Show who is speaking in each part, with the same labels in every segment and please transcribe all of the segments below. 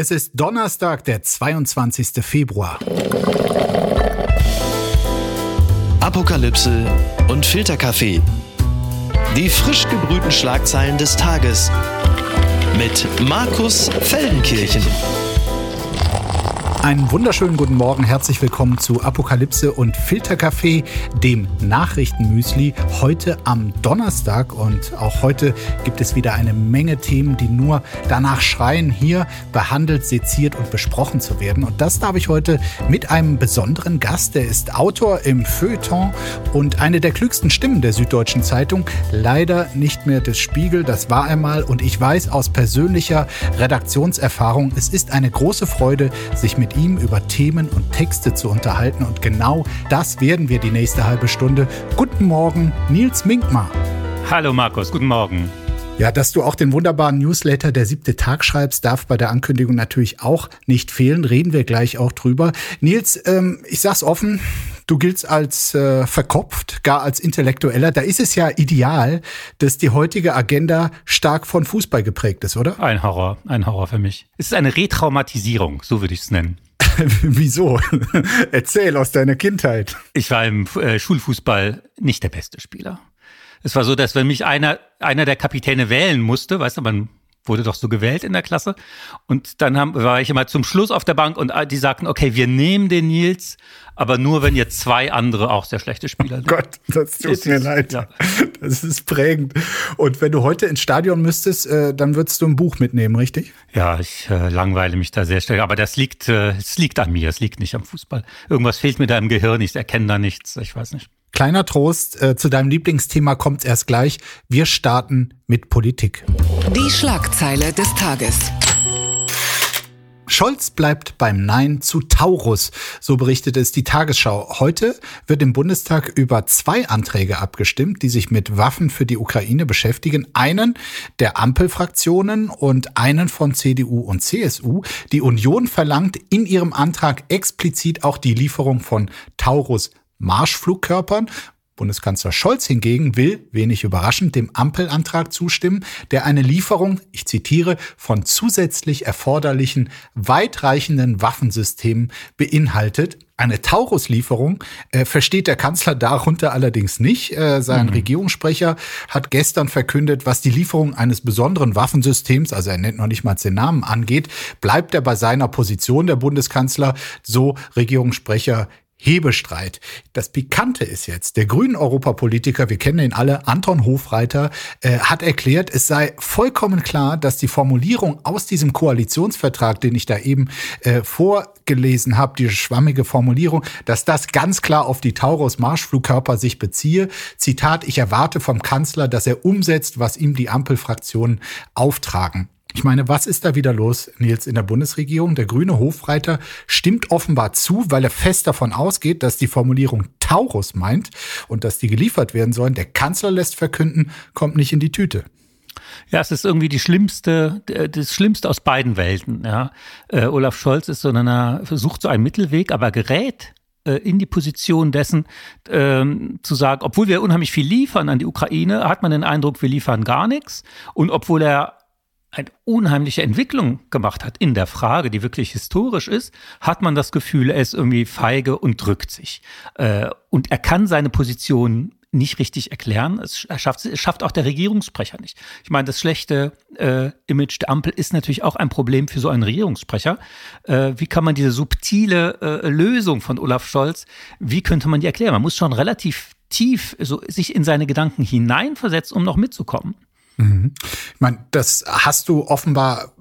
Speaker 1: Es ist Donnerstag, der 22. Februar.
Speaker 2: Apokalypse und Filterkaffee. Die frisch gebrühten Schlagzeilen des Tages mit Markus Feldenkirchen.
Speaker 1: Einen wunderschönen guten Morgen, herzlich willkommen zu Apokalypse und Filterkaffee, dem Nachrichtenmüsli, heute am Donnerstag. Und auch heute gibt es wieder eine Menge Themen, die nur danach schreien, hier behandelt, seziert und besprochen zu werden. Und das darf ich heute mit einem besonderen Gast. Der ist Autor im Feuilleton und eine der klügsten Stimmen der Süddeutschen Zeitung. Leider nicht mehr des Spiegel, das war er mal. Und ich weiß aus persönlicher Redaktionserfahrung, es ist eine große Freude, sich mit ihm über Themen und Texte zu unterhalten. Und genau das werden wir die nächste halbe Stunde. Guten Morgen, Nils Minkmar.
Speaker 3: Hallo Markus, guten Morgen.
Speaker 1: Ja, dass du auch den wunderbaren Newsletter Der siebte Tag schreibst, darf bei der Ankündigung natürlich auch nicht fehlen. Reden wir gleich auch drüber. Nils, ähm, ich sag's offen, du giltst als äh, verkopft, gar als Intellektueller. Da ist es ja ideal, dass die heutige Agenda stark von Fußball geprägt ist, oder?
Speaker 3: Ein Horror, ein Horror für mich. Es ist eine Retraumatisierung, so würde ich es nennen.
Speaker 1: Wieso? Erzähl aus deiner Kindheit.
Speaker 3: Ich war im äh, Schulfußball nicht der beste Spieler. Es war so, dass wenn mich einer, einer der Kapitäne wählen musste, weißt du, man wurde doch so gewählt in der Klasse. Und dann haben, war ich immer zum Schluss auf der Bank und die sagten, okay, wir nehmen den Nils, aber nur wenn ihr zwei andere auch sehr schlechte Spieler
Speaker 1: nehmt. Gott, das tut mir leid. Ja. Das ist prägend. Und wenn du heute ins Stadion müsstest, äh, dann würdest du ein Buch mitnehmen, richtig?
Speaker 3: Ja, ich äh, langweile mich da sehr stark. Aber das liegt, äh, es liegt an mir, es liegt nicht am Fußball. Irgendwas fehlt mir da im Gehirn, ich erkenne da nichts, ich weiß nicht.
Speaker 1: Kleiner Trost, äh, zu deinem Lieblingsthema kommt erst gleich. Wir starten mit Politik.
Speaker 2: Die Schlagzeile des Tages.
Speaker 1: Scholz bleibt beim Nein zu Taurus, so berichtet es die Tagesschau. Heute wird im Bundestag über zwei Anträge abgestimmt, die sich mit Waffen für die Ukraine beschäftigen. Einen der Ampelfraktionen und einen von CDU und CSU. Die Union verlangt in ihrem Antrag explizit auch die Lieferung von Taurus Marschflugkörpern. Bundeskanzler Scholz hingegen will, wenig überraschend, dem Ampelantrag zustimmen, der eine Lieferung, ich zitiere, von zusätzlich erforderlichen weitreichenden Waffensystemen beinhaltet. Eine Taurus-Lieferung äh, versteht der Kanzler darunter allerdings nicht. Äh, sein mhm. Regierungssprecher hat gestern verkündet, was die Lieferung eines besonderen Waffensystems, also er nennt noch nicht mal den Namen, angeht, bleibt er bei seiner Position, der Bundeskanzler, so Regierungssprecher Hebestreit. Das Pikante ist jetzt, der grünen Europapolitiker, wir kennen ihn alle, Anton Hofreiter, äh, hat erklärt, es sei vollkommen klar, dass die Formulierung aus diesem Koalitionsvertrag, den ich da eben äh, vorgelesen habe, diese schwammige Formulierung, dass das ganz klar auf die Taurus-Marschflugkörper sich beziehe. Zitat, ich erwarte vom Kanzler, dass er umsetzt, was ihm die Ampelfraktionen auftragen. Ich meine, was ist da wieder los, Nils, in der Bundesregierung? Der grüne Hofreiter stimmt offenbar zu, weil er fest davon ausgeht, dass die Formulierung Taurus meint und dass die geliefert werden sollen. Der Kanzler lässt verkünden, kommt nicht in die Tüte.
Speaker 3: Ja, es ist irgendwie die schlimmste, das Schlimmste aus beiden Welten. Ja. Äh, Olaf Scholz ist so einer, versucht so einen Mittelweg, aber gerät äh, in die Position dessen, ähm, zu sagen, obwohl wir unheimlich viel liefern an die Ukraine, hat man den Eindruck, wir liefern gar nichts. Und obwohl er eine unheimliche Entwicklung gemacht hat in der Frage, die wirklich historisch ist, hat man das Gefühl, er ist irgendwie feige und drückt sich. Äh, und er kann seine Position nicht richtig erklären. Es schafft, es schafft auch der Regierungssprecher nicht. Ich meine, das schlechte äh, Image der Ampel ist natürlich auch ein Problem für so einen Regierungssprecher. Äh, wie kann man diese subtile äh, Lösung von Olaf Scholz, wie könnte man die erklären? Man muss schon relativ tief so, sich in seine Gedanken hineinversetzen, um noch mitzukommen.
Speaker 1: Mhm. Ich meine, das hast du offenbar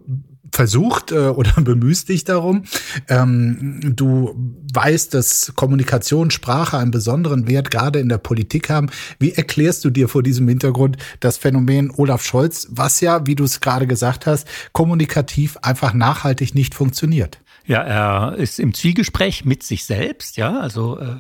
Speaker 1: versucht äh, oder bemühst dich darum. Ähm, du weißt, dass Kommunikation, Sprache einen besonderen Wert gerade in der Politik haben. Wie erklärst du dir vor diesem Hintergrund das Phänomen Olaf Scholz, was ja, wie du es gerade gesagt hast, kommunikativ einfach nachhaltig nicht funktioniert?
Speaker 3: Ja, er ist im Zwiegespräch mit sich selbst, ja, also äh,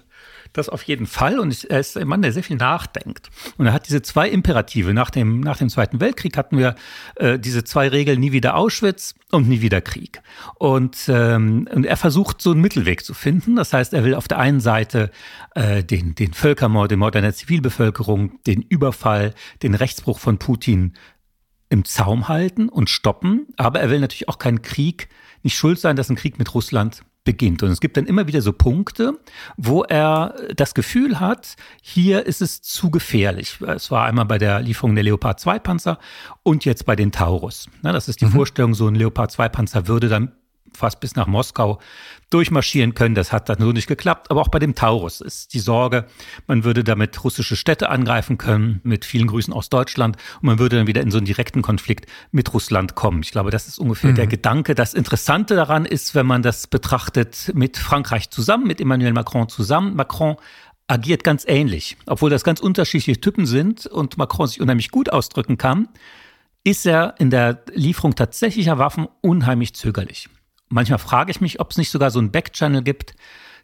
Speaker 3: das auf jeden Fall. Und er ist ein Mann, der sehr viel nachdenkt. Und er hat diese zwei Imperative. Nach dem, nach dem Zweiten Weltkrieg hatten wir äh, diese zwei Regeln, nie wieder Auschwitz und nie wieder Krieg. Und, ähm, und er versucht, so einen Mittelweg zu finden. Das heißt, er will auf der einen Seite äh, den, den Völkermord, den Mord an der Zivilbevölkerung, den Überfall, den Rechtsbruch von Putin im Zaum halten und stoppen, aber er will natürlich auch keinen Krieg, nicht schuld sein, dass ein Krieg mit Russland beginnt. Und es gibt dann immer wieder so Punkte, wo er das Gefühl hat, hier ist es zu gefährlich. Es war einmal bei der Lieferung der Leopard 2 Panzer und jetzt bei den Taurus. Das ist die mhm. Vorstellung, so ein Leopard 2 Panzer würde dann fast bis nach Moskau durchmarschieren können. Das hat dann so nicht geklappt. Aber auch bei dem Taurus ist die Sorge, man würde damit russische Städte angreifen können, mit vielen Grüßen aus Deutschland. Und man würde dann wieder in so einen direkten Konflikt mit Russland kommen. Ich glaube, das ist ungefähr mhm. der Gedanke. Das Interessante daran ist, wenn man das betrachtet mit Frankreich zusammen, mit Emmanuel Macron zusammen. Macron agiert ganz ähnlich. Obwohl das ganz unterschiedliche Typen sind und Macron sich unheimlich gut ausdrücken kann, ist er in der Lieferung tatsächlicher Waffen unheimlich zögerlich. Manchmal frage ich mich, ob es nicht sogar so ein Backchannel gibt,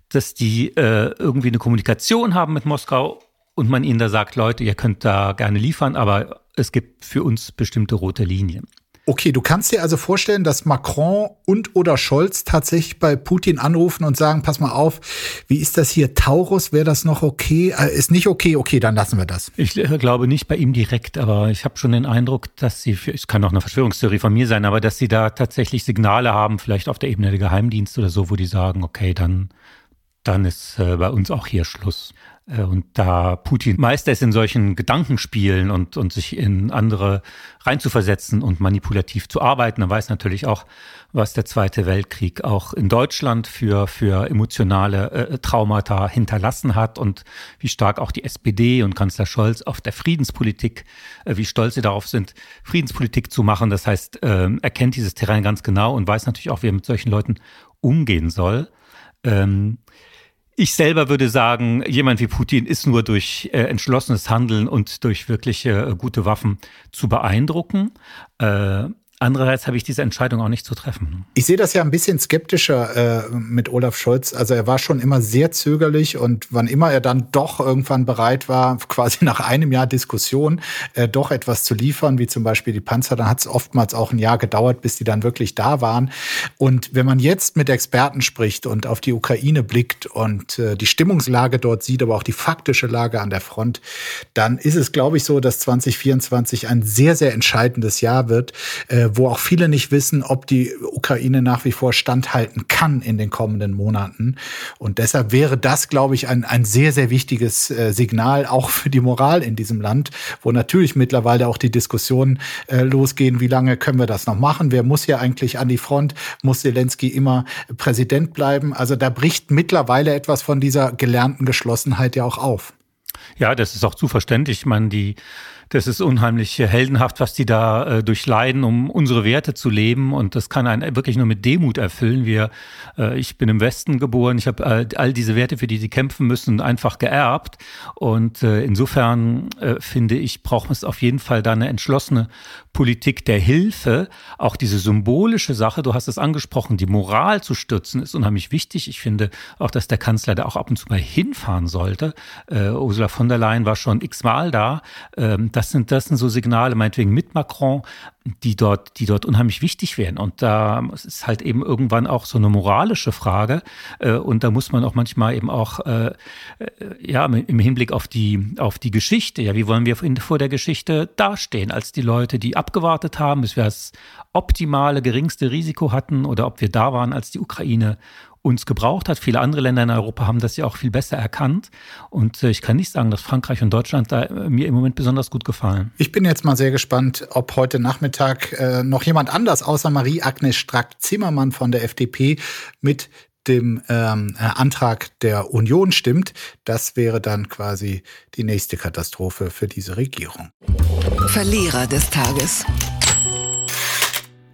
Speaker 3: dass die äh, irgendwie eine Kommunikation haben mit Moskau und man ihnen da sagt, Leute, ihr könnt da gerne liefern, aber es gibt für uns bestimmte rote Linien.
Speaker 1: Okay, du kannst dir also vorstellen, dass Macron und oder Scholz tatsächlich bei Putin anrufen und sagen, pass mal auf, wie ist das hier, Taurus, wäre das noch okay? Äh, ist nicht okay, okay, dann lassen wir das.
Speaker 3: Ich äh, glaube nicht bei ihm direkt, aber ich habe schon den Eindruck, dass sie, es kann auch eine Verschwörungstheorie von mir sein, aber dass sie da tatsächlich Signale haben, vielleicht auf der Ebene der Geheimdienste oder so, wo die sagen, okay, dann, dann ist äh, bei uns auch hier Schluss. Äh, und da Putin Meister ist in solchen Gedankenspielen und, und sich in andere reinzuversetzen und manipulativ zu arbeiten, dann weiß natürlich auch, was der Zweite Weltkrieg auch in Deutschland für, für emotionale äh, Traumata hinterlassen hat und wie stark auch die SPD und Kanzler Scholz auf der Friedenspolitik, äh, wie stolz sie darauf sind, Friedenspolitik zu machen. Das heißt, äh, er kennt dieses Terrain ganz genau und weiß natürlich auch, wie er mit solchen Leuten umgehen soll. Ähm, ich selber würde sagen, jemand wie Putin ist nur durch äh, entschlossenes Handeln und durch wirkliche äh, gute Waffen zu beeindrucken. Äh, Andererseits habe ich diese Entscheidung auch nicht zu treffen.
Speaker 1: Ich sehe das ja ein bisschen skeptischer äh, mit Olaf Scholz. Also er war schon immer sehr zögerlich und wann immer er dann doch irgendwann bereit war, quasi nach einem Jahr Diskussion äh, doch etwas zu liefern, wie zum Beispiel die Panzer, dann hat es oftmals auch ein Jahr gedauert, bis die dann wirklich da waren. Und wenn man jetzt mit Experten spricht und auf die Ukraine blickt und äh, die Stimmungslage dort sieht, aber auch die faktische Lage an der Front, dann ist es, glaube ich, so, dass 2024 ein sehr, sehr entscheidendes Jahr wird. Äh, wo auch viele nicht wissen, ob die Ukraine nach wie vor standhalten kann in den kommenden Monaten. Und deshalb wäre das, glaube ich, ein, ein sehr, sehr wichtiges äh, Signal auch für die Moral in diesem Land, wo natürlich mittlerweile auch die Diskussionen äh, losgehen, wie lange können wir das noch machen? Wer muss hier eigentlich an die Front? Muss Zelensky immer Präsident bleiben? Also da bricht mittlerweile etwas von dieser gelernten Geschlossenheit ja auch auf.
Speaker 3: Ja, das ist auch zu verständlich. Ich meine, die das ist unheimlich heldenhaft, was die da äh, durchleiden, um unsere Werte zu leben. Und das kann einen wirklich nur mit Demut erfüllen. Wir, äh, ich bin im Westen geboren, ich habe all, all, diese Werte, für die sie kämpfen müssen, einfach geerbt. Und äh, insofern äh, finde ich, braucht es auf jeden Fall da eine entschlossene Politik der Hilfe. Auch diese symbolische Sache, du hast es angesprochen, die Moral zu stützen, ist unheimlich wichtig. Ich finde auch, dass der Kanzler da auch ab und zu mal hinfahren sollte. Äh, Ursula von der Leyen war schon x-mal da. Ähm, das sind, das sind so Signale, meinetwegen mit Macron, die dort, die dort unheimlich wichtig wären. Und da ist halt eben irgendwann auch so eine moralische Frage. Äh, und da muss man auch manchmal eben auch, äh, äh, ja, im Hinblick auf die, auf die Geschichte, ja, wie wollen wir vor der Geschichte dastehen, als die Leute, die abgewartet haben, bis wir das optimale, geringste Risiko hatten oder ob wir da waren, als die Ukraine uns gebraucht hat. Viele andere Länder in Europa haben das ja auch viel besser erkannt. Und äh, ich kann nicht sagen, dass Frankreich und Deutschland da äh, mir im Moment besonders gut gefallen.
Speaker 1: Ich bin jetzt mal sehr gespannt, ob heute Nachmittag äh, noch jemand anders außer Marie-Agnes Strack-Zimmermann von der FDP mit dem ähm, Antrag der Union stimmt. Das wäre dann quasi die nächste Katastrophe für diese Regierung.
Speaker 2: Verlierer des Tages.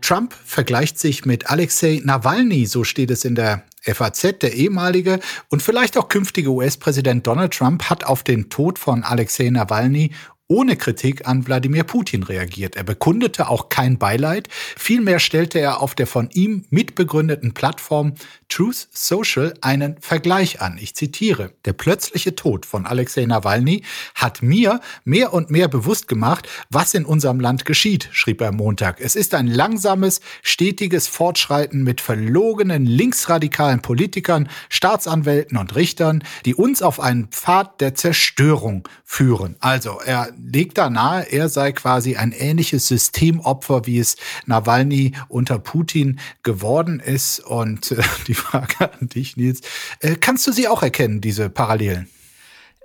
Speaker 1: Trump vergleicht sich mit Alexei Nawalny, so steht es in der FAZ, der ehemalige und vielleicht auch künftige US-Präsident Donald Trump hat auf den Tod von Alexei Nawalny ohne Kritik an Wladimir Putin reagiert. Er bekundete auch kein Beileid. Vielmehr stellte er auf der von ihm mitbegründeten Plattform Truth Social einen Vergleich an. Ich zitiere. Der plötzliche Tod von Alexei Nawalny hat mir mehr und mehr bewusst gemacht, was in unserem Land geschieht, schrieb er Montag. Es ist ein langsames, stetiges Fortschreiten mit verlogenen linksradikalen Politikern, Staatsanwälten und Richtern, die uns auf einen Pfad der Zerstörung führen. Also er legt da nahe, er sei quasi ein ähnliches Systemopfer, wie es Nawalny unter Putin geworden ist. Und äh, die Frage an dich, Nils, äh, kannst du sie auch erkennen, diese Parallelen?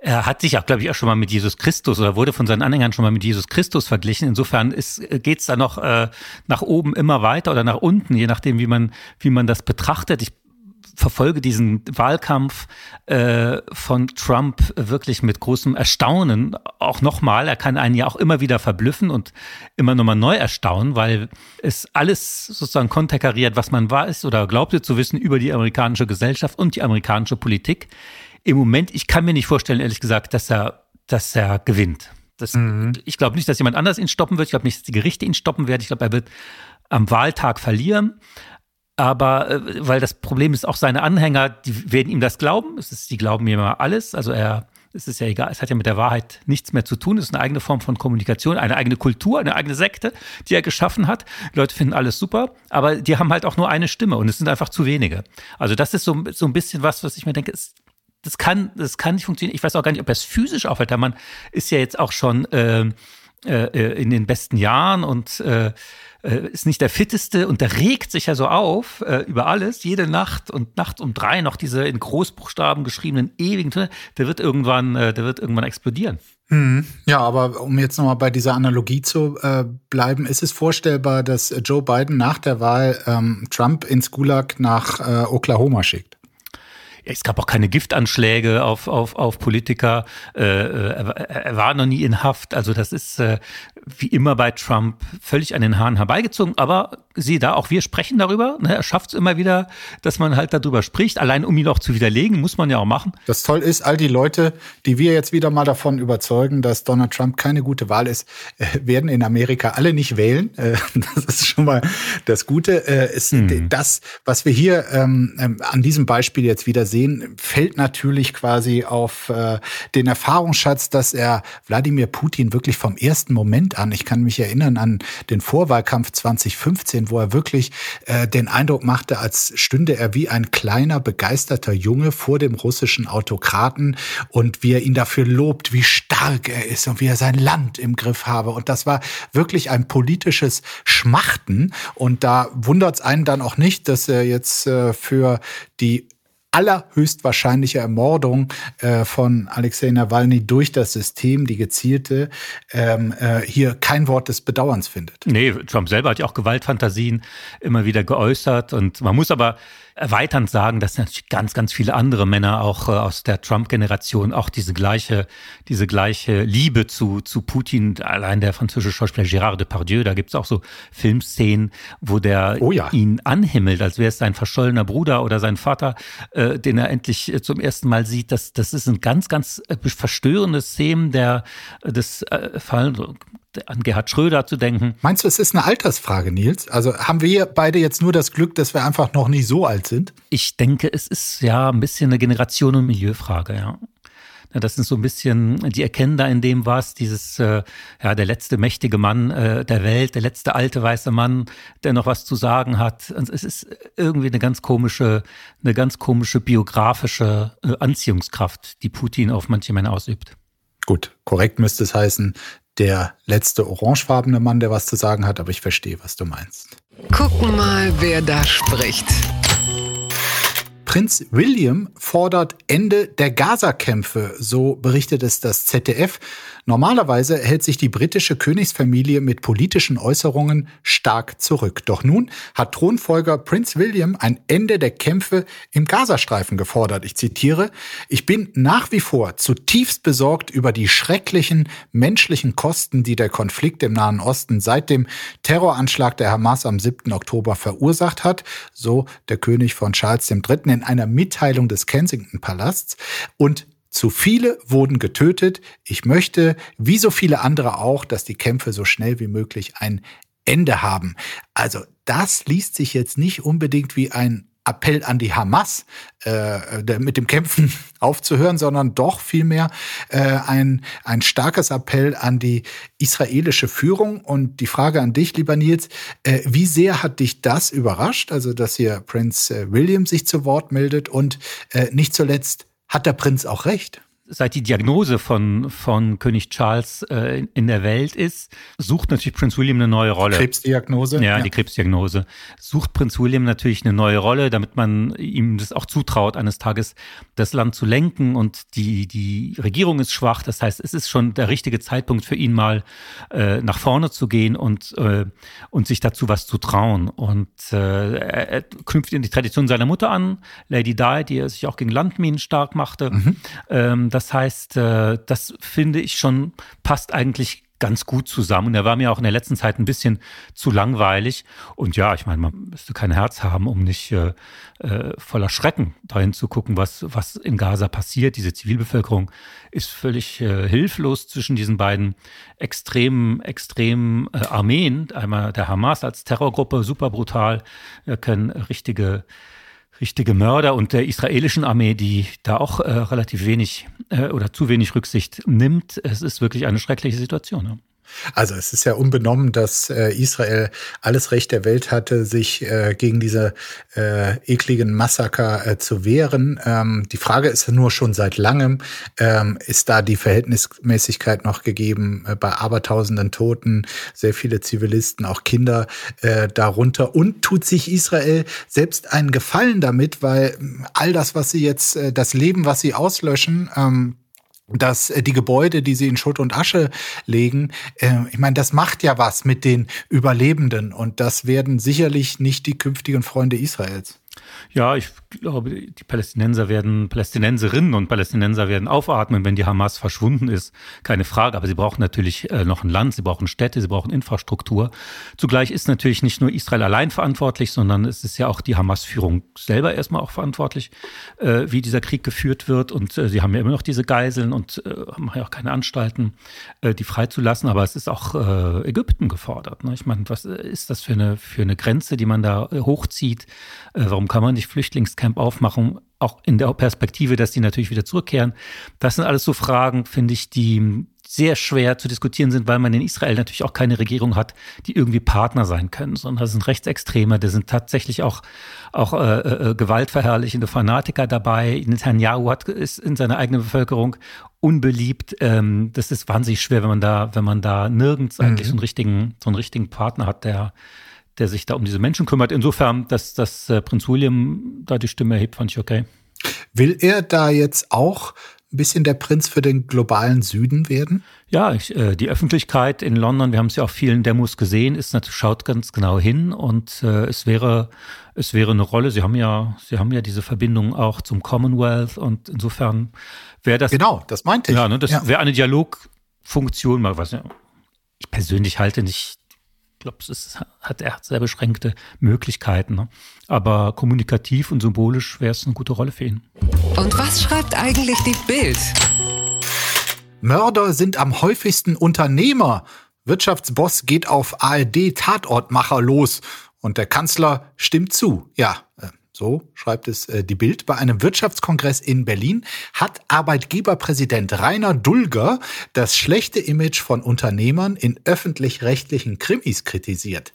Speaker 3: Er hat sich auch, glaube ich, auch schon mal mit Jesus Christus oder wurde von seinen Anhängern schon mal mit Jesus Christus verglichen. Insofern geht es da noch äh, nach oben immer weiter oder nach unten, je nachdem, wie man, wie man das betrachtet. Ich verfolge diesen Wahlkampf äh, von Trump wirklich mit großem Erstaunen. Auch nochmal, er kann einen ja auch immer wieder verblüffen und immer nochmal neu erstaunen, weil es alles sozusagen konterkariert, was man weiß oder glaubte zu wissen über die amerikanische Gesellschaft und die amerikanische Politik im Moment, ich kann mir nicht vorstellen, ehrlich gesagt, dass er, dass er gewinnt. Das, mhm. Ich glaube nicht, dass jemand anders ihn stoppen wird. Ich glaube nicht, dass die Gerichte ihn stoppen werden. Ich glaube, er wird am Wahltag verlieren. Aber äh, weil das Problem ist, auch seine Anhänger, die werden ihm das glauben. Es ist, die glauben ihm immer alles. Also er, es ist ja egal, es hat ja mit der Wahrheit nichts mehr zu tun. Es ist eine eigene Form von Kommunikation, eine eigene Kultur, eine eigene Sekte, die er geschaffen hat. Die Leute finden alles super, aber die haben halt auch nur eine Stimme und es sind einfach zu wenige. Also das ist so, so ein bisschen was, was ich mir denke, ist, das kann, das kann nicht funktionieren. Ich weiß auch gar nicht, ob er es physisch aufhält. Der Mann ist ja jetzt auch schon äh, äh, in den besten Jahren und äh, äh, ist nicht der fitteste und der regt sich ja so auf äh, über alles, jede Nacht und Nacht um drei noch diese in Großbuchstaben geschriebenen ewigen Töne. Der wird irgendwann, äh, der wird irgendwann explodieren.
Speaker 1: Hm. Ja, aber um jetzt nochmal bei dieser Analogie zu äh, bleiben, ist es vorstellbar, dass Joe Biden nach der Wahl ähm, Trump ins Gulag nach äh, Oklahoma schickt?
Speaker 3: es gab auch keine Giftanschläge auf, auf, auf Politiker. Äh er, er, war noch nie in Haft. Also das ist äh, wie immer bei Trump völlig an den Haaren herbeigezogen. Aber sieh da, auch wir sprechen darüber. Ne? Er schafft es immer wieder, dass man halt darüber spricht. Allein um ihn auch zu widerlegen, muss man ja auch machen.
Speaker 1: Das toll ist, all die Leute, die wir jetzt wieder mal davon überzeugen, dass Donald Trump keine gute Wahl ist, äh, werden in Amerika alle nicht wählen. Äh, das ist schon mal das Gute. Äh, ist hm. Das, was wir hier ähm, ähm, an diesem Beispiel jetzt wieder sehen, fällt natürlich quasi auf äh, den Erfahrungsschatz, dass er Wladimir Putin wirklich vom ersten Moment an, ich kann mich erinnern an den Vorwahlkampf 2015, wo er wirklich äh, den Eindruck machte, als stünde er wie ein kleiner, begeisterter Junge vor dem russischen Autokraten und wie er ihn dafür lobt, wie stark er ist und wie er sein Land im Griff habe. Und das war wirklich ein politisches Schmachten. Und da wundert es einen dann auch nicht, dass er jetzt äh, für die allerhöchstwahrscheinliche Ermordung äh, von Alexei Nawalny durch das System, die gezielte, ähm, äh, hier kein Wort des Bedauerns findet.
Speaker 3: Nee, Trump selber hat ja auch Gewaltfantasien immer wieder geäußert und man muss aber erweiternd sagen, dass natürlich ganz, ganz viele andere Männer auch äh, aus der Trump-Generation auch diese gleiche, diese gleiche Liebe zu, zu Putin, allein der französische Schauspieler Gérard Depardieu, da gibt's auch so Filmszenen, wo der oh ja. ihn anhimmelt, als wäre es sein verschollener Bruder oder sein Vater, äh, den er endlich äh, zum ersten Mal sieht. Das, das ist ein ganz, ganz äh, verstörendes Szenen der, des äh, Fallen, an Gerhard Schröder zu denken.
Speaker 1: Meinst du, es ist eine Altersfrage, Nils? Also haben wir beide jetzt nur das Glück, dass wir einfach noch nicht so alt sind?
Speaker 3: Ich denke, es ist ja ein bisschen eine Generation- und Milieufrage, ja. Das sind so ein bisschen, die erkennen da in dem was, dieses, äh, ja, der letzte mächtige Mann äh, der Welt, der letzte alte weiße Mann, der noch was zu sagen hat. Und es ist irgendwie eine ganz komische, eine ganz komische biografische äh, Anziehungskraft, die Putin auf manche Männer ausübt.
Speaker 1: Gut, korrekt müsste es heißen, der letzte orangefarbene Mann, der was zu sagen hat, aber ich verstehe, was du meinst.
Speaker 2: Gucken mal, wer da spricht.
Speaker 1: Prinz William fordert Ende der Gaza-Kämpfe, so berichtet es das ZDF. Normalerweise hält sich die britische Königsfamilie mit politischen Äußerungen stark zurück. Doch nun hat Thronfolger Prinz William ein Ende der Kämpfe im Gazastreifen gefordert. Ich zitiere, ich bin nach wie vor zutiefst besorgt über die schrecklichen menschlichen Kosten, die der Konflikt im Nahen Osten seit dem Terroranschlag der Hamas am 7. Oktober verursacht hat, so der König von Charles III. in einer Mitteilung des Kensington Palasts. Und zu viele wurden getötet. Ich möchte, wie so viele andere auch, dass die Kämpfe so schnell wie möglich ein Ende haben. Also das liest sich jetzt nicht unbedingt wie ein Appell an die Hamas, äh, mit dem Kämpfen aufzuhören, sondern doch vielmehr äh, ein, ein starkes Appell an die israelische Führung. Und die Frage an dich, lieber Nils, äh, wie sehr hat dich das überrascht, also dass hier Prinz äh, William sich zu Wort meldet und äh, nicht zuletzt hat der Prinz auch recht?
Speaker 3: Seit die Diagnose von, von König Charles äh, in der Welt ist, sucht natürlich Prince William eine neue Rolle.
Speaker 1: Krebsdiagnose?
Speaker 3: Ja, ja, die Krebsdiagnose. Sucht Prince William natürlich eine neue Rolle, damit man ihm das auch zutraut, eines Tages das Land zu lenken. Und die, die Regierung ist schwach. Das heißt, es ist schon der richtige Zeitpunkt für ihn mal äh, nach vorne zu gehen und, äh, und sich dazu was zu trauen. Und äh, er knüpft in die Tradition seiner Mutter an, Lady Di, die sich auch gegen Landminen stark machte. Mhm. Ähm, das heißt, äh, das finde ich schon passt eigentlich ganz gut zusammen. Und er war mir auch in der letzten Zeit ein bisschen zu langweilig. Und ja, ich meine, man müsste kein Herz haben, um nicht äh, äh, voller Schrecken dahin zu gucken, was, was in Gaza passiert. Diese Zivilbevölkerung ist völlig äh, hilflos zwischen diesen beiden extremen, extremen äh, Armeen. Einmal der Hamas als Terrorgruppe, super brutal, wir können richtige richtige Mörder und der israelischen Armee, die da auch äh, relativ wenig äh, oder zu wenig Rücksicht nimmt. Es ist wirklich eine schreckliche Situation. Ja.
Speaker 1: Also es ist ja unbenommen, dass äh, Israel alles Recht der Welt hatte, sich äh, gegen diese äh, ekligen Massaker äh, zu wehren. Ähm, die Frage ist nur schon seit langem, ähm, ist da die Verhältnismäßigkeit noch gegeben äh, bei abertausenden Toten, sehr viele Zivilisten, auch Kinder äh, darunter. Und tut sich Israel selbst einen Gefallen damit, weil all das, was sie jetzt, das Leben, was sie auslöschen, ähm, dass äh, die Gebäude, die sie in Schutt und Asche legen, äh, ich meine, das macht ja was mit den Überlebenden und das werden sicherlich nicht die künftigen Freunde Israels.
Speaker 3: Ja, ich glaube, die Palästinenser werden, Palästinenserinnen und Palästinenser werden aufatmen, wenn die Hamas verschwunden ist. Keine Frage. Aber sie brauchen natürlich äh, noch ein Land, sie brauchen Städte, sie brauchen Infrastruktur. Zugleich ist natürlich nicht nur Israel allein verantwortlich, sondern es ist ja auch die Hamas-Führung selber erstmal auch verantwortlich, äh, wie dieser Krieg geführt wird. Und äh, sie haben ja immer noch diese Geiseln und haben ja auch keine Anstalten, die freizulassen. Aber es ist auch Ägypten gefordert. Ne? Ich meine, was ist das für eine, für eine Grenze, die man da hochzieht? warum kann man nicht Flüchtlingscamp aufmachen, auch in der Perspektive, dass die natürlich wieder zurückkehren. Das sind alles so Fragen, finde ich, die sehr schwer zu diskutieren sind, weil man in Israel natürlich auch keine Regierung hat, die irgendwie Partner sein können, sondern da sind Rechtsextreme, da sind tatsächlich auch, auch äh, äh, gewaltverherrlichende Fanatiker dabei. Netanyahu hat, ist in seiner eigenen Bevölkerung unbeliebt. Ähm, das ist wahnsinnig schwer, wenn man da, wenn man da nirgends eigentlich mhm. so einen richtigen, so einen richtigen Partner hat, der, der sich da um diese Menschen kümmert. Insofern, dass, dass äh, Prinz William da die Stimme erhebt, fand ich okay.
Speaker 1: Will er da jetzt auch ein bisschen der Prinz für den globalen Süden werden?
Speaker 3: Ja, ich, äh, die Öffentlichkeit in London, wir haben es ja auf vielen Demos gesehen, ist natürlich, schaut ganz genau hin und äh, es wäre, es wäre eine Rolle. Sie haben ja, Sie haben ja diese Verbindung auch zum Commonwealth und insofern wäre das.
Speaker 1: Genau, das meinte ich.
Speaker 3: Ja, ne, das ja. wäre eine Dialogfunktion, mal was. Ich persönlich halte nicht glaube, es hat, er hat sehr beschränkte Möglichkeiten. Ne? Aber kommunikativ und symbolisch wäre es eine gute Rolle für ihn.
Speaker 2: Und was schreibt eigentlich die Bild?
Speaker 1: Mörder sind am häufigsten Unternehmer. Wirtschaftsboss geht auf ARD-Tatortmacher los und der Kanzler stimmt zu. Ja, äh, so schreibt es äh, die Bild, bei einem Wirtschaftskongress in Berlin hat Arbeitgeberpräsident Rainer Dulger das schlechte Image von Unternehmern in öffentlich-rechtlichen Krimis kritisiert.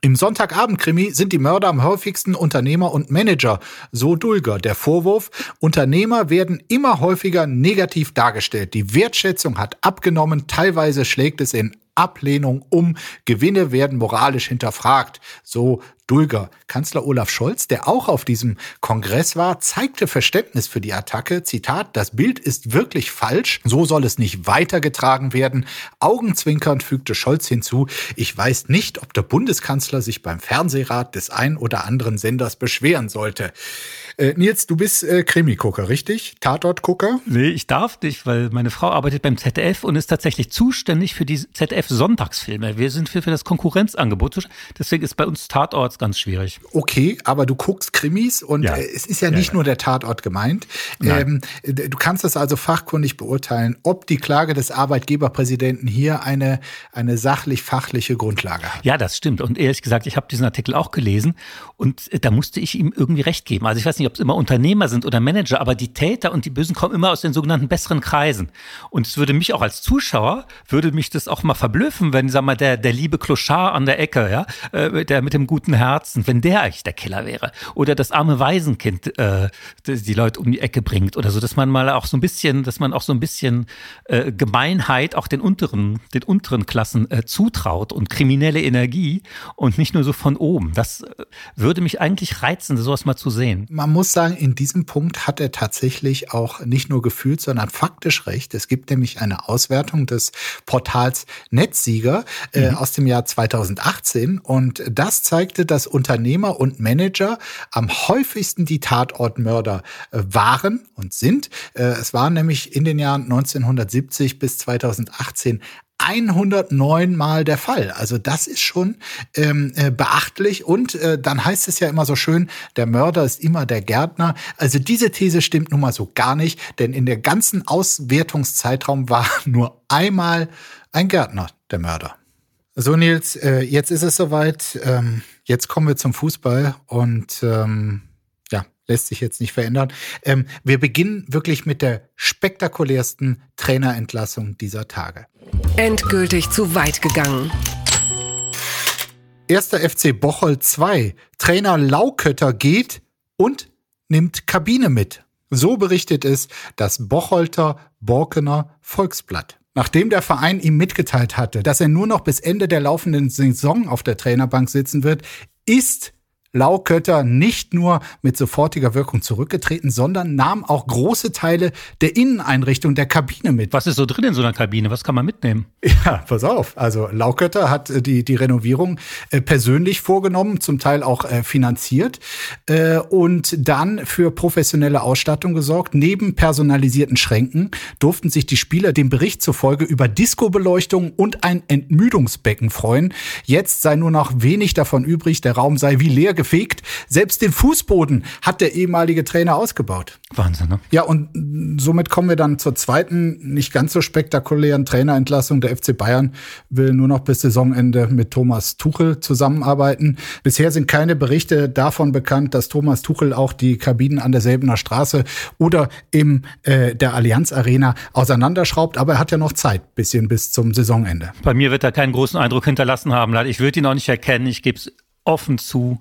Speaker 1: Im Sonntagabend-Krimi sind die Mörder am häufigsten Unternehmer und Manager, so Dulger. Der Vorwurf, Unternehmer werden immer häufiger negativ dargestellt. Die Wertschätzung hat abgenommen, teilweise schlägt es in Ablehnung um. Gewinne werden moralisch hinterfragt. So Dulger. Kanzler Olaf Scholz, der auch auf diesem Kongress war, zeigte Verständnis für die Attacke. Zitat, das Bild ist wirklich falsch. So soll es nicht weitergetragen werden. Augenzwinkernd fügte Scholz hinzu, ich weiß nicht, ob der Bundeskanzler sich beim Fernsehrat des ein oder anderen Senders beschweren sollte. Äh, Nils, du bist äh, Krimi-Gucker, richtig? Tatort-Gucker?
Speaker 3: Nee, ich darf nicht, weil meine Frau arbeitet beim ZDF und ist tatsächlich zuständig für die ZDF-Sonntagsfilme. Wir sind für, für das Konkurrenzangebot. Deswegen ist bei uns Tatort ganz schwierig.
Speaker 1: Okay, aber du guckst Krimis und ja. äh, es ist ja nicht ja, nur der Tatort gemeint. Ähm, du kannst das also fachkundig beurteilen, ob die Klage des Arbeitgeberpräsidenten hier eine, eine sachlich-fachliche Grundlage hat.
Speaker 3: Ja, das stimmt. Und ehrlich gesagt, ich habe diesen Artikel auch gelesen und äh, da musste ich ihm irgendwie recht geben. Also ich weiß nicht, ob es immer Unternehmer sind oder Manager, aber die Täter und die Bösen kommen immer aus den sogenannten besseren Kreisen. Und es würde mich auch als Zuschauer, würde mich das auch mal verblüffen, wenn, sag mal, der, der liebe Clochard an der Ecke, ja, äh, der mit dem guten Herzen, wenn der eigentlich der Killer wäre. Oder das arme Waisenkind, äh, die Leute um die Ecke bringt oder so, dass man mal auch so ein bisschen, dass man auch so ein bisschen äh, Gemeinheit auch den unteren, den unteren Klassen äh, zutraut und kriminelle Energie und nicht nur so von oben. Das äh, würde mich eigentlich reizen, sowas mal zu sehen.
Speaker 1: Man muss sagen, in diesem Punkt hat er tatsächlich auch nicht nur gefühlt, sondern faktisch recht. Es gibt nämlich eine Auswertung des Portals Netzsieger äh, mhm. aus dem Jahr 2018 und das zeigte, dass Unternehmer und Manager am häufigsten die Tatortmörder äh, waren und sind. Äh, es waren nämlich in den Jahren 1970 bis 2018 109 Mal der Fall. Also das ist schon ähm, äh, beachtlich. Und äh, dann heißt es ja immer so schön, der Mörder ist immer der Gärtner. Also diese These stimmt nun mal so gar nicht, denn in der ganzen Auswertungszeitraum war nur einmal ein Gärtner der Mörder. So Nils, äh, jetzt ist es soweit. Ähm, jetzt kommen wir zum Fußball und ähm, lässt sich jetzt nicht verändern. Ähm, wir beginnen wirklich mit der spektakulärsten Trainerentlassung dieser Tage.
Speaker 2: Endgültig zu weit gegangen.
Speaker 1: Erster FC Bocholt 2. Trainer Laukötter geht und nimmt Kabine mit. So berichtet es das Bocholter Borkener Volksblatt. Nachdem der Verein ihm mitgeteilt hatte, dass er nur noch bis Ende der laufenden Saison auf der Trainerbank sitzen wird, ist Laukötter nicht nur mit sofortiger Wirkung zurückgetreten, sondern nahm auch große Teile der Inneneinrichtung der Kabine mit.
Speaker 3: Was ist so drin in so einer Kabine? Was kann man mitnehmen?
Speaker 1: Ja, pass auf. Also Laukötter hat äh, die, die Renovierung äh, persönlich vorgenommen, zum Teil auch äh, finanziert äh, und dann für professionelle Ausstattung gesorgt. Neben personalisierten Schränken durften sich die Spieler dem Bericht zufolge über Disco-Beleuchtung und ein Entmüdungsbecken freuen. Jetzt sei nur noch wenig davon übrig, der Raum sei wie leer gefegt. Selbst den Fußboden hat der ehemalige Trainer ausgebaut.
Speaker 3: Wahnsinn, ne?
Speaker 1: Ja, und somit kommen wir dann zur zweiten, nicht ganz so spektakulären Trainerentlassung. Der FC Bayern will nur noch bis Saisonende mit Thomas Tuchel zusammenarbeiten. Bisher sind keine Berichte davon bekannt, dass Thomas Tuchel auch die Kabinen an derselbener Straße oder im äh, der Allianz Arena auseinanderschraubt. Aber er hat ja noch Zeit, bisschen bis zum Saisonende.
Speaker 3: Bei mir wird er keinen großen Eindruck hinterlassen haben. Ich würde ihn auch nicht erkennen. Ich gebe es offen zu.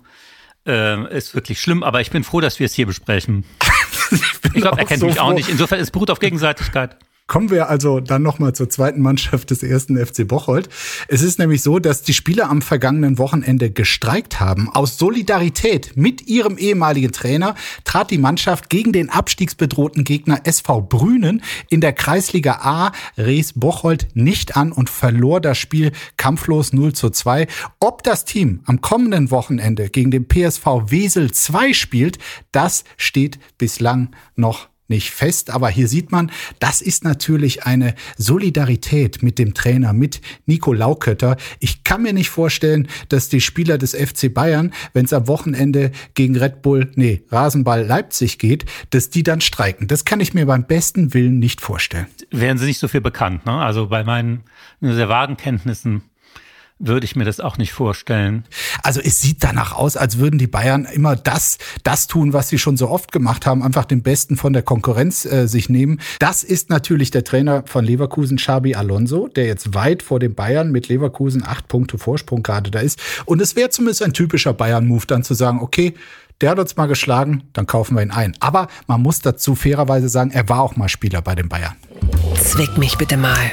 Speaker 3: Äh, ist wirklich schlimm, aber ich bin froh, dass wir es hier besprechen. ich, glaube, er kennt so mich auch nicht. Insofern, es beruht auf Gegenseitigkeit.
Speaker 1: Kommen wir also dann nochmal zur zweiten Mannschaft des ersten FC Bocholt. Es ist nämlich so, dass die Spieler am vergangenen Wochenende gestreikt haben. Aus Solidarität mit ihrem ehemaligen Trainer trat die Mannschaft gegen den abstiegsbedrohten Gegner SV Brünen in der Kreisliga A Rees Bocholt nicht an und verlor das Spiel kampflos 0 zu 2. Ob das Team am kommenden Wochenende gegen den PSV Wesel 2 spielt, das steht bislang noch nicht fest, aber hier sieht man, das ist natürlich eine Solidarität mit dem Trainer, mit Nico Laukötter. Ich kann mir nicht vorstellen, dass die Spieler des FC Bayern, wenn es am Wochenende gegen Red Bull, nee, Rasenball Leipzig geht, dass die dann streiken. Das kann ich mir beim besten Willen nicht vorstellen.
Speaker 3: Wären sie nicht so viel bekannt, ne? Also bei meinen sehr vagen Kenntnissen würde ich mir das auch nicht vorstellen.
Speaker 1: Also es sieht danach aus, als würden die Bayern immer das, das tun, was sie schon so oft gemacht haben, einfach den Besten von der Konkurrenz äh, sich nehmen. Das ist natürlich der Trainer von Leverkusen, Xabi Alonso, der jetzt weit vor den Bayern mit Leverkusen acht Punkte Vorsprung gerade da ist. Und es wäre zumindest ein typischer Bayern-Move, dann zu sagen, okay, der hat uns mal geschlagen, dann kaufen wir ihn ein. Aber man muss dazu fairerweise sagen, er war auch mal Spieler bei den Bayern.
Speaker 2: Zwick mich bitte mal.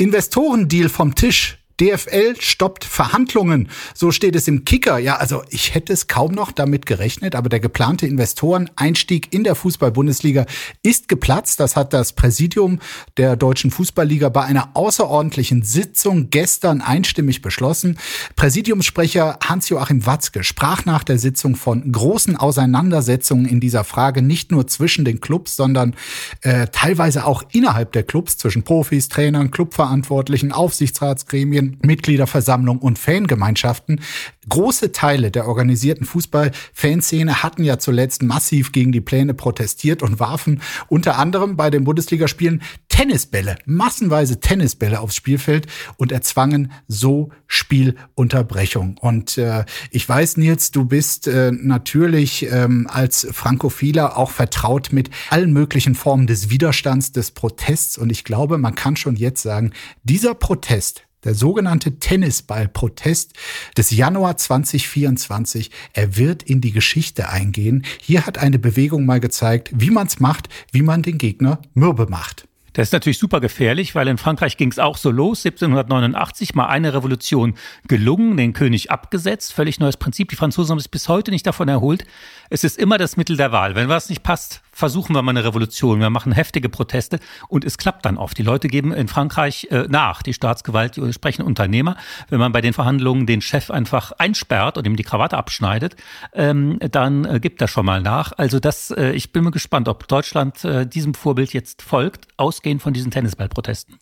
Speaker 1: Investorendeal vom Tisch. DFL stoppt Verhandlungen. So steht es im Kicker. Ja, also ich hätte es kaum noch damit gerechnet, aber der geplante Investoreneinstieg in der Fußball-Bundesliga ist geplatzt. Das hat das Präsidium der Deutschen Fußballliga bei einer außerordentlichen Sitzung gestern einstimmig beschlossen. Präsidiumssprecher Hans-Joachim Watzke sprach nach der Sitzung von großen Auseinandersetzungen in dieser Frage, nicht nur zwischen den Clubs, sondern äh, teilweise auch innerhalb der Clubs, zwischen Profis, Trainern, Clubverantwortlichen, Aufsichtsratsgremien. Mitgliederversammlung und Fangemeinschaften. Große Teile der organisierten Fußball-Fanszene hatten ja zuletzt massiv gegen die Pläne protestiert und warfen unter anderem bei den Bundesligaspielen Tennisbälle, massenweise Tennisbälle aufs Spielfeld und erzwangen so Spielunterbrechung. Und äh, ich weiß, Nils, du bist äh, natürlich ähm, als Frankophiler auch vertraut mit allen möglichen Formen des Widerstands, des Protests. Und ich glaube, man kann schon jetzt sagen, dieser Protest Der sogenannte Tennisball-Protest des Januar 2024, er wird in die Geschichte eingehen. Hier hat eine Bewegung mal gezeigt, wie man es macht, wie man den Gegner mürbe macht.
Speaker 3: Das ist natürlich super gefährlich, weil in Frankreich ging es auch so los. 1789 mal eine Revolution gelungen, den König abgesetzt, völlig neues Prinzip. Die Franzosen haben sich bis heute nicht davon erholt. Es ist immer das Mittel der Wahl. Wenn was nicht passt, versuchen wir mal eine Revolution. Wir machen heftige Proteste und es klappt dann oft. Die Leute geben in Frankreich äh, nach, die Staatsgewalt, die sprechen Unternehmer. Wenn man bei den Verhandlungen den Chef einfach einsperrt und ihm die Krawatte abschneidet, ähm, dann äh, gibt er schon mal nach. Also das, äh, ich bin mir gespannt, ob Deutschland äh, diesem Vorbild jetzt folgt, ausgehend von diesen Tennisballprotesten.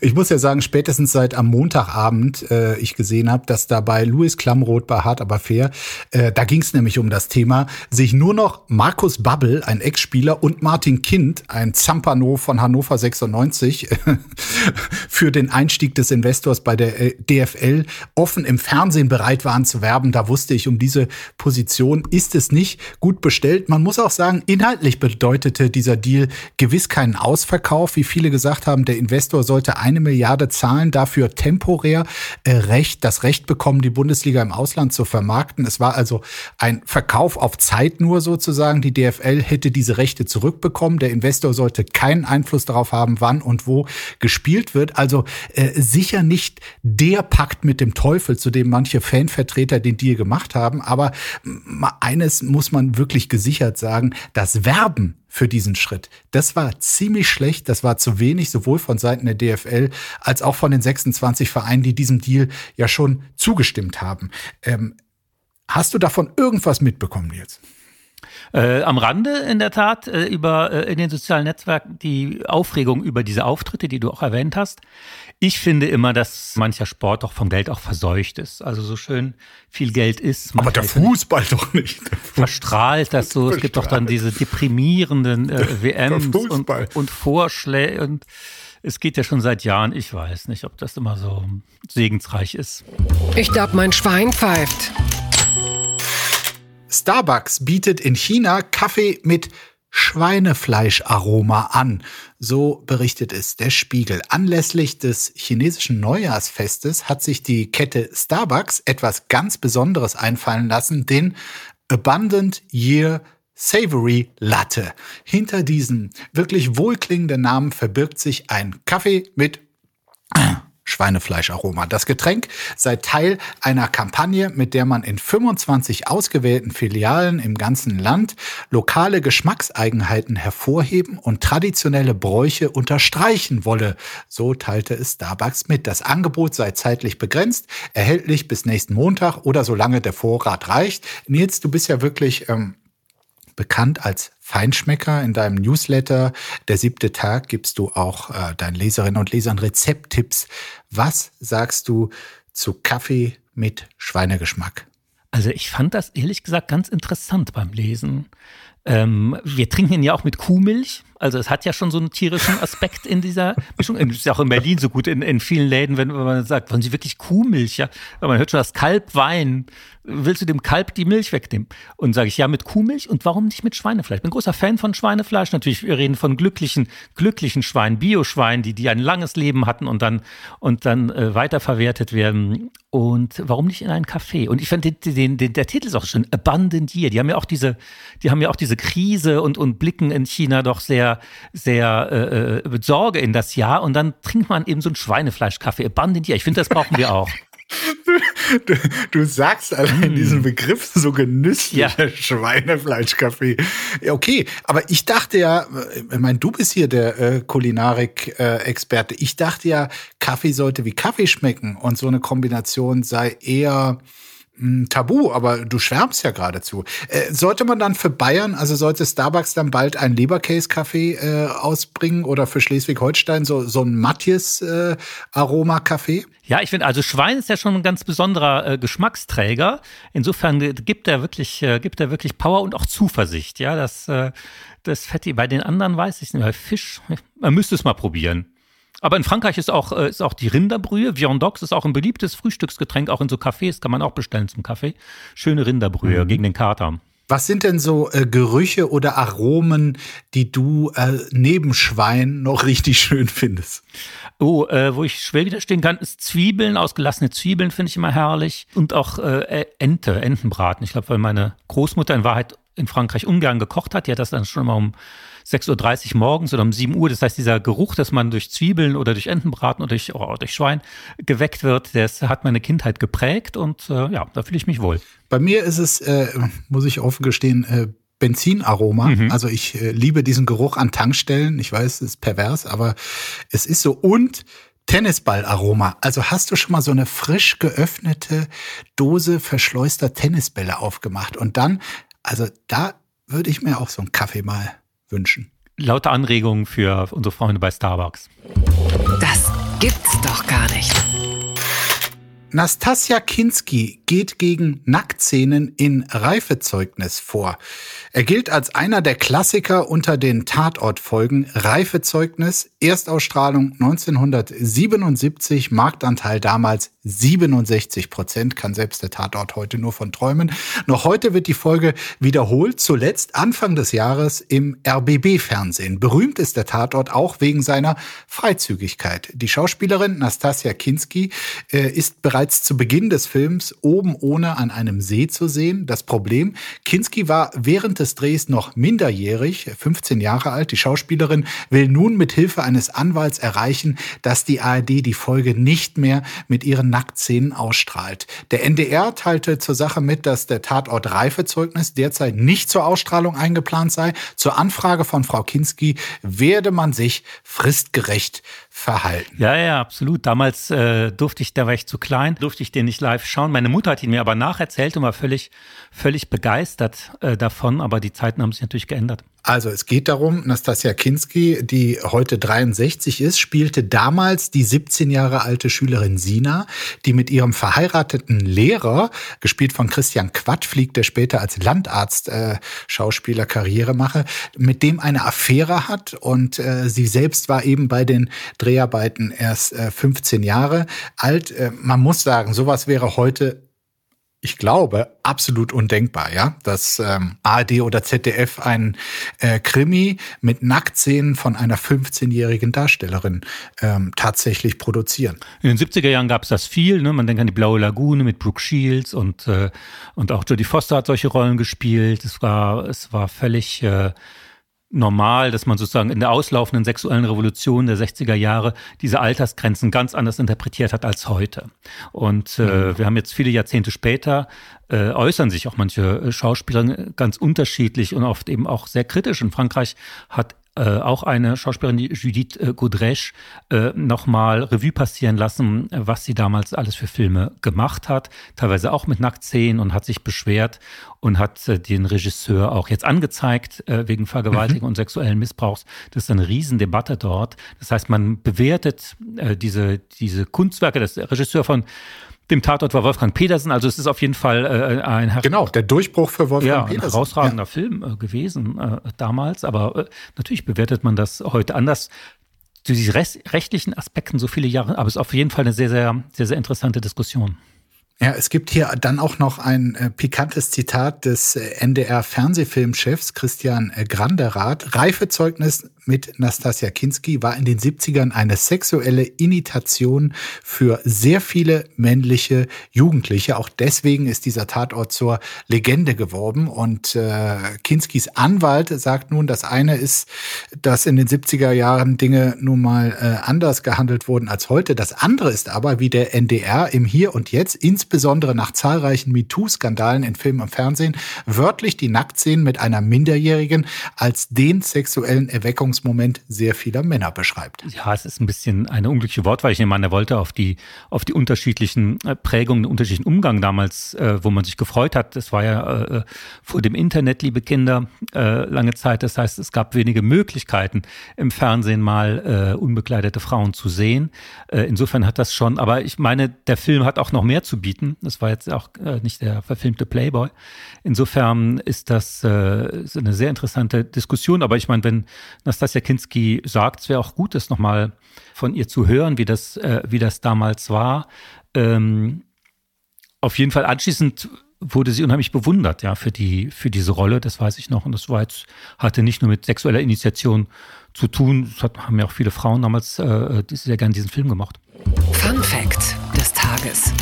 Speaker 1: Ich muss ja sagen, spätestens seit am Montagabend äh, ich gesehen habe, dass da bei Louis Klamroth bei Hart aber fair, äh, da ging es nämlich um das Thema, sich nur noch Markus Babbel, ein Ex-Spieler, und Martin Kind, ein Zampano von Hannover 96, für den Einstieg des Investors bei der äh, DFL offen im Fernsehen bereit waren zu werben. Da wusste ich, um diese Position ist es nicht gut bestellt. Man muss auch sagen, inhaltlich bedeutete dieser Deal gewiss keinen Ausverkauf. Wie viele gesagt haben, der Investor sollte eine Milliarde zahlen, dafür temporär äh, Recht, das Recht bekommen, die Bundesliga im Ausland zu vermarkten. Es war also ein Verkauf auf Zeit nur sozusagen. Die DFL hätte diese Rechte zurückbekommen. Der Investor sollte keinen Einfluss darauf haben, wann und wo gespielt wird. Also äh, sicher nicht der Pakt mit dem Teufel, zu dem manche Fanvertreter den Deal gemacht haben. Aber eines muss man wirklich gesichert sagen, das Werben für diesen Schritt. Das war ziemlich schlecht, das war zu wenig, sowohl von Seiten der DFL als auch von den 26 Vereinen, die diesem Deal ja schon zugestimmt haben. Ähm, hast du davon irgendwas mitbekommen jetzt?
Speaker 3: Äh, am Rande in der Tat äh, über äh, in den sozialen Netzwerken die Aufregung über diese Auftritte, die du auch erwähnt hast. Ich finde immer, dass mancher Sport doch vom Geld auch verseucht ist. Also so schön viel Geld ist.
Speaker 1: Aber der Fußball doch nicht.
Speaker 3: Verstrahlt das so. Es gibt doch dann diese deprimierenden äh, WMs und, und Vorschläge und es geht ja schon seit Jahren. Ich weiß nicht, ob das immer so segensreich ist.
Speaker 2: Ich glaube, mein Schwein pfeift.
Speaker 1: Starbucks bietet in China Kaffee mit Schweinefleischaroma an. So berichtet es der Spiegel. Anlässlich des chinesischen Neujahrsfestes hat sich die Kette Starbucks etwas ganz Besonderes einfallen lassen, den Abundant Year Savory Latte. Hinter diesem wirklich wohlklingenden Namen verbirgt sich ein Kaffee mit Schweinefleischaroma. Das Getränk sei Teil einer Kampagne, mit der man in 25 ausgewählten Filialen im ganzen Land lokale Geschmackseigenheiten hervorheben und traditionelle Bräuche unterstreichen wolle. So teilte es Starbucks mit. Das Angebot sei zeitlich begrenzt, erhältlich bis nächsten Montag oder solange der Vorrat reicht. Nils, du bist ja wirklich ähm, bekannt als Feinschmecker. In deinem Newsletter Der siebte Tag gibst du auch äh, deinen Leserinnen und Lesern Rezepttipps. Was sagst du zu Kaffee mit Schweinegeschmack?
Speaker 3: Also ich fand das ehrlich gesagt ganz interessant beim Lesen. Ähm, wir trinken ihn ja auch mit Kuhmilch. Also es hat ja schon so einen tierischen Aspekt in dieser Mischung. Es ist ja auch in Berlin so gut in, in vielen Läden, wenn, wenn man sagt, wollen Sie wirklich Kuhmilch? Ja, man hört schon das Kalb weinen. Willst du dem Kalb die Milch wegnehmen? Und sage ich ja mit Kuhmilch und warum nicht mit Schweinefleisch? Ich bin großer Fan von Schweinefleisch. Natürlich, wir reden von glücklichen, glücklichen Schweinen, Bioschweinen, die, die ein langes Leben hatten und dann und dann äh, weiterverwertet werden. Und warum nicht in einen Café? Und ich fand den, den, den, der Titel ist auch schön, Abundant Year. Die haben ja auch diese, die haben ja auch diese Krise und und blicken in China doch sehr sehr, sehr äh, äh, mit Sorge in das Jahr und dann trinkt man eben so einen Schweinefleischkaffee. Abundant Ich finde, das brauchen wir auch.
Speaker 1: Du, du, sagst allein mm. diesen Begriff so genüsslich, ja. Schweinefleischkaffee. Okay, aber ich dachte ja, äh, ich meine, du bist hier der äh, Kulinarik-Experte. Äh, ich dachte ja, Kaffee sollte wie Kaffee schmecken und so eine Kombination sei eher Tabu, aber du schwärmst ja geradezu. Äh, sollte man dann für Bayern, also sollte Starbucks dann bald ein Leberkäse-Kaffee äh, ausbringen oder für Schleswig-Holstein so, so ein Matthias-Aroma-Kaffee? Äh,
Speaker 3: ja, ich finde, also Schwein ist ja schon ein ganz besonderer äh, Geschmacksträger. Insofern gibt er wirklich, äh, gibt er wirklich Power und auch Zuversicht. Ja, das, äh, das Fetti. Bei den anderen weiß ich nicht. Bei Fisch, man müsste es mal probieren. Aber in Frankreich ist auch, äh, ist auch die Rinderbrühe. Viandox ist auch ein beliebtes Frühstücksgetränk, auch in so Cafés kann man auch bestellen zum Kaffee. Schöne Rinderbrühe mhm. gegen den Kater.
Speaker 1: Was sind denn so äh, Gerüche oder Aromen, die du äh, neben Schwein noch richtig schön findest?
Speaker 3: Oh, äh, wo ich schwer widerstehen kann, ist Zwiebeln, ausgelassene Zwiebeln finde ich immer herrlich. Und auch äh, Ente, Entenbraten. Ich glaube, weil meine Großmutter in Wahrheit in Frankreich ungern gekocht hat. Die hat das dann schon mal um 6.30 Uhr morgens oder um 7 Uhr. Das heißt, dieser Geruch, dass man durch Zwiebeln oder durch Entenbraten oder durch, oh, durch Schwein geweckt wird, das hat meine Kindheit geprägt und äh, ja, da fühle ich mich wohl.
Speaker 1: Bei mir ist es, äh, muss ich offen gestehen, äh, Benzinaroma. Mhm. Also ich äh, liebe diesen Geruch an Tankstellen. Ich weiß, es ist pervers, aber es ist so. Und Tennisballaroma. Also hast du schon mal so eine frisch geöffnete Dose verschleuster Tennisbälle aufgemacht und dann, also da würde ich mir auch so einen Kaffee mal wünschen.
Speaker 3: Laute Anregungen für unsere Freunde bei Starbucks.
Speaker 2: Das gibt's doch gar nicht.
Speaker 1: Nastasia Kinski geht gegen Nacktszenen in Reifezeugnis vor. Er gilt als einer der Klassiker unter den Tatortfolgen Reifezeugnis, Erstausstrahlung 1977, Marktanteil damals 67 Prozent, kann selbst der Tatort heute nur von träumen. Noch heute wird die Folge wiederholt, zuletzt Anfang des Jahres im RBB-Fernsehen. Berühmt ist der Tatort auch wegen seiner Freizügigkeit. Die Schauspielerin Nastasia Kinski äh, ist bereits zu Beginn des Films oben ohne an einem See zu sehen. Das Problem, Kinski war während des des Drehs noch minderjährig, 15 Jahre alt. Die Schauspielerin will nun mit Hilfe eines Anwalts erreichen, dass die ARD die Folge nicht mehr mit ihren Nacktszenen ausstrahlt. Der NDR teilte zur Sache mit, dass der Tatort Reifezeugnis derzeit nicht zur Ausstrahlung eingeplant sei. Zur Anfrage von Frau Kinski werde man sich fristgerecht verhalten.
Speaker 3: Ja, ja, absolut. Damals äh, durfte ich, da war ich zu klein, durfte ich den nicht live schauen. Meine Mutter hat ihn mir aber nacherzählt und war völlig, völlig begeistert äh, davon. Aber die Zeiten haben sich natürlich geändert.
Speaker 1: Also es geht darum, Nastasia Kinski, die heute 63 ist, spielte damals die 17 Jahre alte Schülerin Sina, die mit ihrem verheirateten Lehrer, gespielt von Christian Quadflieg, der später als Landarzt äh, Schauspieler Karriere mache, mit dem eine Affäre hat und äh, sie selbst war eben bei den Dreharbeiten erst äh, 15 Jahre alt. Äh, man muss sagen, sowas wäre heute ich glaube, absolut undenkbar, ja, dass ähm, ARD oder ZDF ein äh, Krimi mit Nacktszenen von einer 15-jährigen Darstellerin ähm, tatsächlich produzieren.
Speaker 3: In den 70er Jahren gab es das viel, ne? man denkt an die Blaue Lagune mit Brooke Shields und, äh, und auch Jodie Foster hat solche Rollen gespielt. Es war, es war völlig äh, normal, dass man sozusagen in der auslaufenden sexuellen Revolution der 60er Jahre diese Altersgrenzen ganz anders interpretiert hat als heute. Und äh, mhm. wir haben jetzt viele Jahrzehnte später, äh, äußern sich auch manche Schauspieler ganz unterschiedlich und oft eben auch sehr kritisch. In Frankreich hat äh, auch eine Schauspielerin, die Judith äh, Godrèche, äh, nochmal Revue passieren lassen, was sie damals alles für Filme gemacht hat, teilweise auch mit Nacktszenen und hat sich beschwert und hat äh, den Regisseur auch jetzt angezeigt äh, wegen Vergewaltigung mhm. und sexuellen Missbrauchs. Das ist eine Riesendebatte dort. Das heißt, man bewertet äh, diese, diese Kunstwerke, das Regisseur von dem Tatort war Wolfgang Petersen, also es ist auf jeden Fall äh, ein
Speaker 1: Her Genau, der Durchbruch für Wolfgang
Speaker 3: ja,
Speaker 1: Petersen.
Speaker 3: Ein herausragender ja. Film äh, gewesen äh, damals, aber äh, natürlich bewertet man das heute anders. Zu diesen rechtlichen Aspekten so viele Jahre, aber es ist auf jeden Fall eine sehr, sehr, sehr, sehr interessante Diskussion.
Speaker 1: Ja, es gibt hier dann auch noch ein äh, pikantes Zitat des äh, NDR-Fernsehfilmchefs Christian äh, Granderath. Reifezeugnis mit Nastasia Kinski war in den 70ern eine sexuelle Imitation für sehr viele männliche Jugendliche. Auch deswegen ist dieser Tatort zur Legende geworden. Und äh, Kinskis Anwalt sagt nun, das eine ist, dass in den 70er Jahren Dinge nun mal äh, anders gehandelt wurden als heute. Das andere ist aber, wie der NDR im Hier und Jetzt, insbesondere nach zahlreichen MeToo-Skandalen in Film und Fernsehen, wörtlich die Nacktszenen mit einer Minderjährigen als den sexuellen Erweckungs Erregungsmoment sehr vieler Männer beschreibt.
Speaker 3: Ja, es ist ein bisschen eine unglückliche Wortwahl. Ich nehme an, er wollte auf die, auf die unterschiedlichen äh, Prägungen, den unterschiedlichen Umgang damals, äh, wo man sich gefreut hat. Es war ja äh, vor dem Internet, liebe Kinder, äh, lange Zeit. Das heißt, es gab wenige Möglichkeiten, im Fernsehen mal äh, unbekleidete Frauen zu sehen. Äh, insofern hat das schon, aber ich meine, der Film hat auch noch mehr zu bieten. Das war jetzt auch äh, nicht der verfilmte Playboy. Insofern ist das äh, ist eine sehr interessante Diskussion. Aber ich meine, wenn Nastasia Kinski sagt, es wäre auch gut, das nochmal von ihr zu hören, wie das, äh, wie das damals war. Ähm, auf jeden Fall anschließend wurde sie unheimlich bewundert, ja, für die, für diese Rolle, das weiß ich noch. Und das war jetzt, hatte nicht nur mit sexueller Initiation zu tun, das hat, haben ja auch viele Frauen damals äh, sehr gerne diesen Film gemacht.
Speaker 2: Fun Fact des Tages.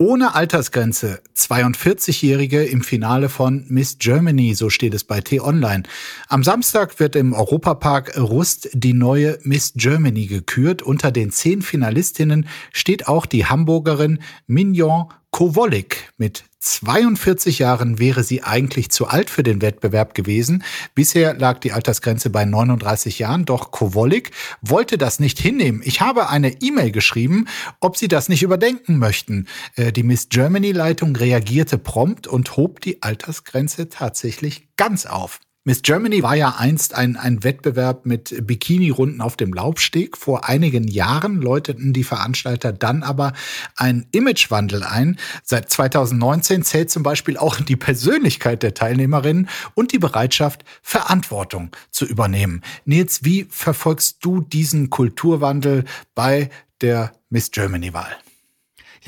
Speaker 1: Ohne Altersgrenze. 42-Jährige im Finale von Miss Germany, so steht es bei T-Online. Am Samstag wird im Europapark Rust die neue Miss Germany gekürt. Unter den zehn Finalistinnen steht auch die Hamburgerin Mignon Kowolik mit 42 Jahren wäre sie eigentlich zu alt für den Wettbewerb gewesen. Bisher lag die Altersgrenze bei 39 Jahren, doch Kowolik wollte das nicht hinnehmen. Ich habe eine E-Mail geschrieben, ob sie das nicht überdenken möchten. Äh, die Miss Germany Leitung reagierte prompt und hob die Altersgrenze tatsächlich ganz auf. Miss Germany war ja einst ein, ein Wettbewerb mit Bikini-Runden auf dem Laubsteg. Vor einigen Jahren läuteten die Veranstalter dann aber einen Imagewandel ein. Seit 2019 zählt zum Beispiel auch die Persönlichkeit der Teilnehmerinnen und die Bereitschaft, Verantwortung zu übernehmen. Nils, wie verfolgst du diesen Kulturwandel bei der Miss Germany-Wahl?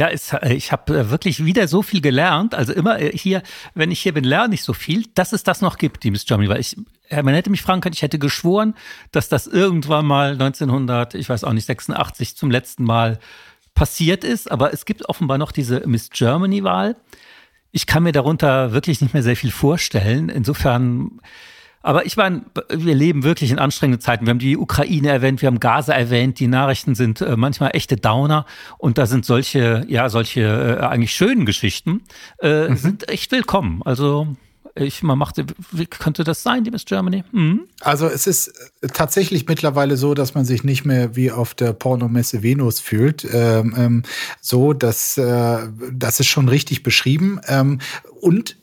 Speaker 3: Ja, es, äh, ich habe äh, wirklich wieder so viel gelernt. Also immer äh, hier, wenn ich hier bin, lerne ich so viel, dass es das noch gibt, die Miss Germany. Weil ich, man hätte mich fragen können, ich hätte geschworen, dass das irgendwann mal 1900, ich weiß auch nicht, 86 zum letzten Mal passiert ist. Aber es gibt offenbar noch diese Miss Germany-Wahl. Ich kann mir darunter wirklich nicht mehr sehr viel vorstellen. Insofern aber ich meine, wir leben wirklich in anstrengenden Zeiten. Wir haben die Ukraine erwähnt, wir haben Gaza erwähnt. Die Nachrichten sind äh, manchmal echte Downer und da sind solche, ja, solche äh, eigentlich schönen Geschichten äh, mhm. sind echt willkommen. Also ich mal machte, wie könnte das sein, die Miss Germany? Mhm.
Speaker 1: Also es ist tatsächlich mittlerweile so, dass man sich nicht mehr wie auf der Pornomesse Venus fühlt. Ähm, ähm, so, dass äh, das ist schon richtig beschrieben. Ähm, und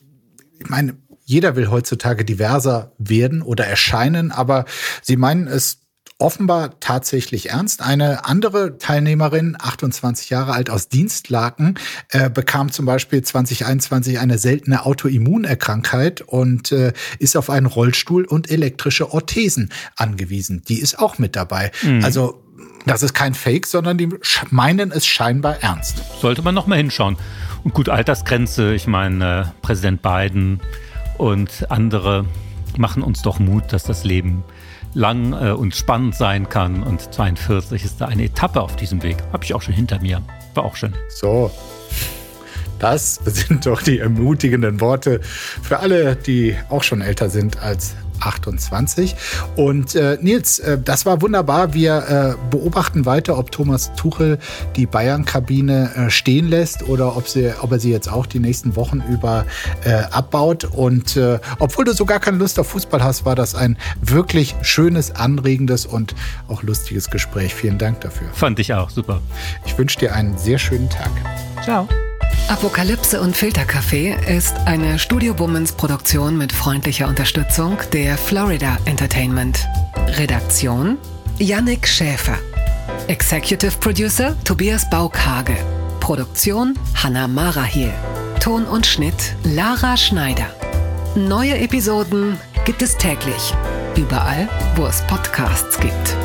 Speaker 1: ich meine, jeder will heutzutage diverser werden oder erscheinen, aber sie meinen es offenbar tatsächlich ernst. Eine andere Teilnehmerin, 28 Jahre alt aus Dienstlaken, äh, bekam zum Beispiel 2021 eine seltene Autoimmunerkrankheit und äh, ist auf einen Rollstuhl und elektrische Orthesen angewiesen. Die ist auch mit dabei. Mhm. Also das ist kein Fake, sondern die meinen es scheinbar ernst.
Speaker 3: Sollte man noch mal hinschauen. Und gut, Altersgrenze, ich meine, äh, Präsident Biden und andere machen uns doch Mut, dass das Leben lang äh, und spannend sein kann. Und 42 ist da eine Etappe auf diesem Weg. Habe ich auch schon hinter mir. War auch schön.
Speaker 1: So. Das sind doch die ermutigenden Worte für alle, die auch schon älter sind als 28. Und äh, Nils, äh, das war wunderbar. Wir äh, beobachten weiter, ob Thomas Tuchel die Bayern-Kabine äh, stehen lässt oder ob, sie, ob er sie jetzt auch die nächsten Wochen über äh, abbaut. Und äh, obwohl du so gar keine Lust auf Fußball hast, war das ein wirklich schönes, anregendes und auch lustiges Gespräch. Vielen Dank dafür.
Speaker 3: Fand ich auch, super.
Speaker 1: Ich wünsche dir einen sehr schönen Tag.
Speaker 3: Ciao.
Speaker 2: Apokalypse und Filterkaffee ist eine Studio Womans Produktion mit freundlicher Unterstützung der Florida Entertainment. Redaktion Yannick Schäfer. Executive Producer Tobias Baukage. Produktion Hanna Marahiel. Ton und Schnitt Lara Schneider. Neue Episoden gibt es täglich. Überall, wo es Podcasts gibt.